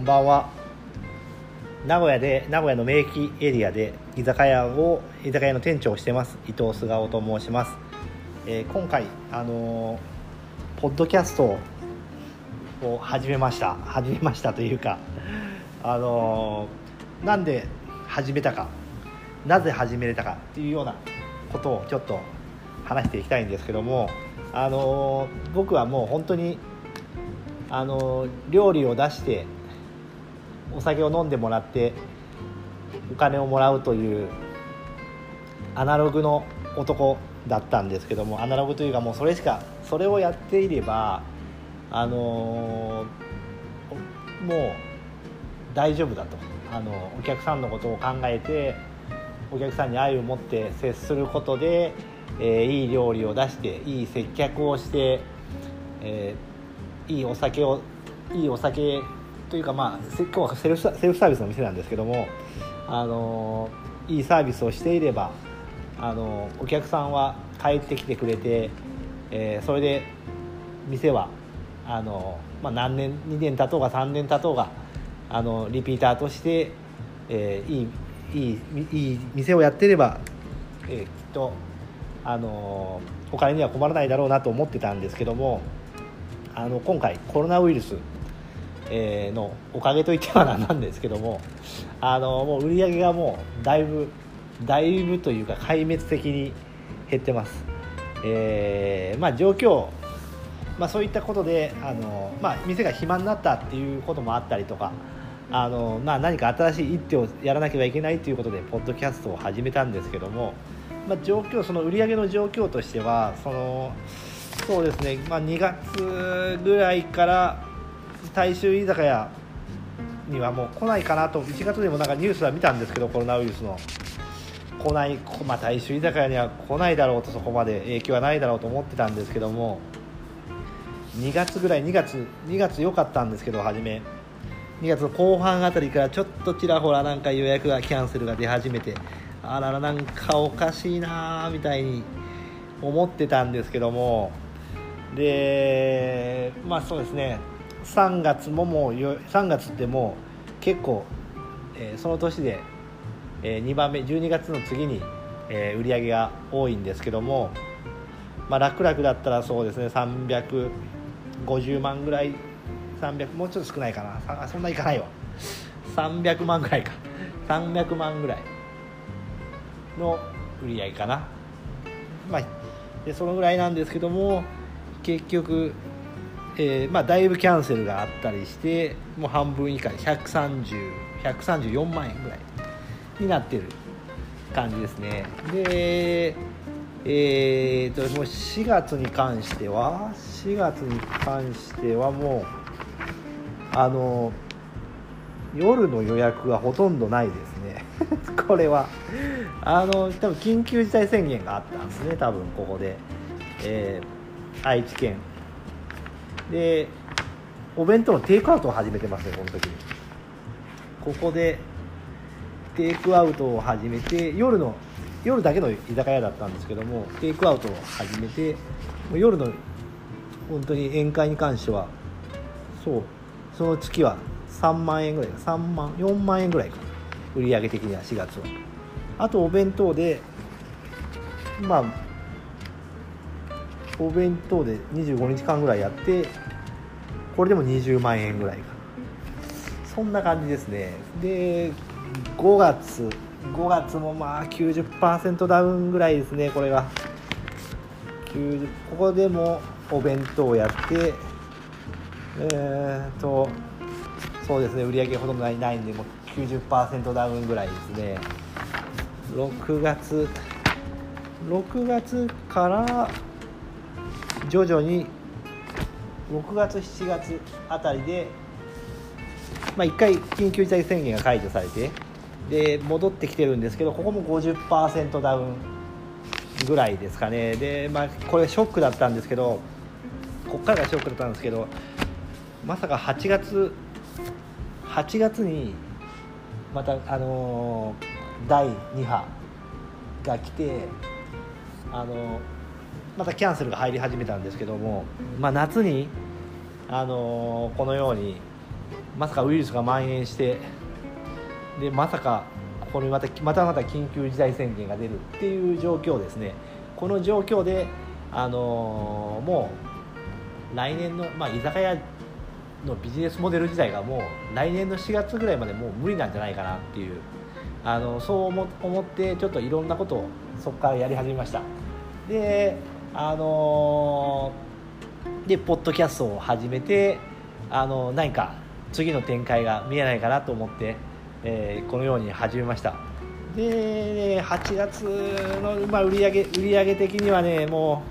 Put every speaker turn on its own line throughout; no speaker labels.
んばんは。名古屋で名古屋の名駅エリアで居酒屋を居酒屋の店長をしてます伊藤菅生と申します、えー今回あのーポッドキャストを始めました。始めましたというかあのーなんで始めたかなぜ始めれたかっていうようなことをちょっと話していきたいんですけどもあの僕はもう本当にあの料理を出してお酒を飲んでもらってお金をもらうというアナログの男だったんですけどもアナログというかもうそれしかそれをやっていればあのもう大丈夫だと。あのお客さんのことを考えてお客さんに愛を持って接することで、えーいい料理を出していい接客をして、えーいいお酒をいいお酒というかまあ今日はセルフセルフサービスの店なんですけどもあのいいサービスをしていればあのお客さんは帰ってきてくれて、えーそれで店はあの、まあ、何年2年経とうが3年経とうがあのリピーターとして、えーいいいいいい店をやってれば、えーきっとあのお金には困らないだろうなと思ってたんですけどもあの今回コロナウイルス、えーのおかげといってはななんですけどもあのもう売り上げがもうだいぶだいぶというか壊滅的に減ってます、えーまあ状況まあ、そういったことであの、まあ、店が暇になったっていうこともあったりとかあの、まあ、何か新しい一手をやらなければいけないということでポッドキャストを始めたんですけども、まあ、状況その売り上げの状況としてはそのそうですね、まあ、2月ぐらいから大衆居酒屋にはもう来ないかなと1月でもなんかニュースは見たんですけどコロナウイルスの。来ない、まあ、大衆居酒屋には来ないだろうとそこまで影響はないだろうと思ってたんですけども2月ぐらい2月2月良かったんですけど初め。2月の後半あたりからちょっとちらほらなんか予約がキャンセルが出始めてあららなんかおかしいなーみたいに思ってたんですけども。でまあそうですね。3月ももう3月ってもう結構、えーその年で、え2番目12月の次に、えー売り上げが多いんですけどもまあ、楽々だったらそうですね350万ぐらい300もうちょっと少ないかな。そんないかないわ。300万ぐらいか。300万ぐらいの売り上げかな。まあでそのぐらいなんですけども結局、えーまあ、だいぶキャンセルがあったりしてもう半分以下130 134万円ぐらいになってる感じですね。でえー、ともう4月に関しては4月に関してはもうあの夜の予約がほとんどないですね。これは。あの多分緊急事態宣言があったんですね多分ここで、えー愛知県。でお弁当のテイクアウトを始めてますねこの時に。ここでテイクアウトを始めて夜の夜だけの居酒屋だったんですけどもテイクアウトを始めて夜の本当に宴会に関してはそうその月は3万円ぐらい3万4万円ぐらいかな売上的には4月は。あとお弁当でまあお弁当で25日間ぐらいやってこれでも20万円ぐらいかそんな感じですね。で5月5月もまあ90%ダウンぐらいですねこれが90ここでもお弁当をやってえー、とそうですね売り上げほとんどないないんでもう90%ダウンぐらいですね。6月6月から徐々に6月7月あたりでまあ、1回緊急事態宣言が解除されてで戻ってきてるんですけどここも50%ダウンぐらいですかね。で、まあ、これショックだったんですけどこっからがショックだったんですけどまさか8月8月にまたあの第2波が来てあのまたキャンセルが入り始めたんですけども、まあ、夏に、あのーこのようにまさかウイルスが蔓延してでまさかこれまたまたまた緊急事態宣言が出るっていう状況ですね。この状況で、あのー、もう来年の、まあ、居酒屋のビジネスモデル自体がもう来年の4月ぐらいまでもう無理なんじゃないかなっていうあのそう思ってちょっといろんなことをそこからやり始めました。であのー、でポッドキャストを始めてあの何か次の展開が見えないかなと思って、えー、このように始めました。で8月の、まあ、売上売上的にはねも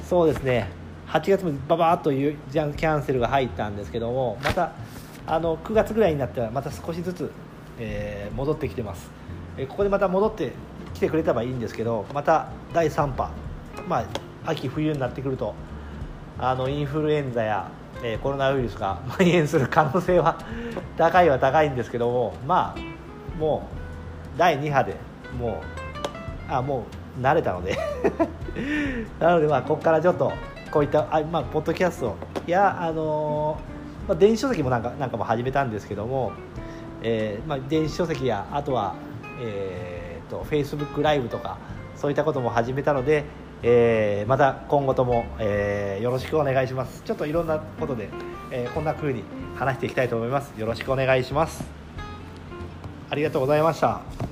うそうですね。8月もババーっというキャンセルが入ったんですけどもまたあの9月ぐらいになったらまた少しずつ、えー、戻ってきてます、えー、ここでまた戻ってきてくれたらいいんですけどまた第3波まあ秋冬になってくるとあのインフルエンザやえー、コロナウイルスが 蔓延する可能性は 高いは高いんですけどもまあもう第2波でもうあもう慣れたので なのでまあここからちょっとこういったあ、まあ、ポッドキャストや、あのー、まあ、電子書籍もなんかなんかも始めたんですけども、えーまあ、電子書籍やあとは、えーと、と Facebook ライブとかそういったことも始めたので、えー、また今後とも、えー、よろしくお願いします。ちょっといろんなことで、えー、こんな風に話していきたいと思います。よろしくお願いします。ありがとうございました。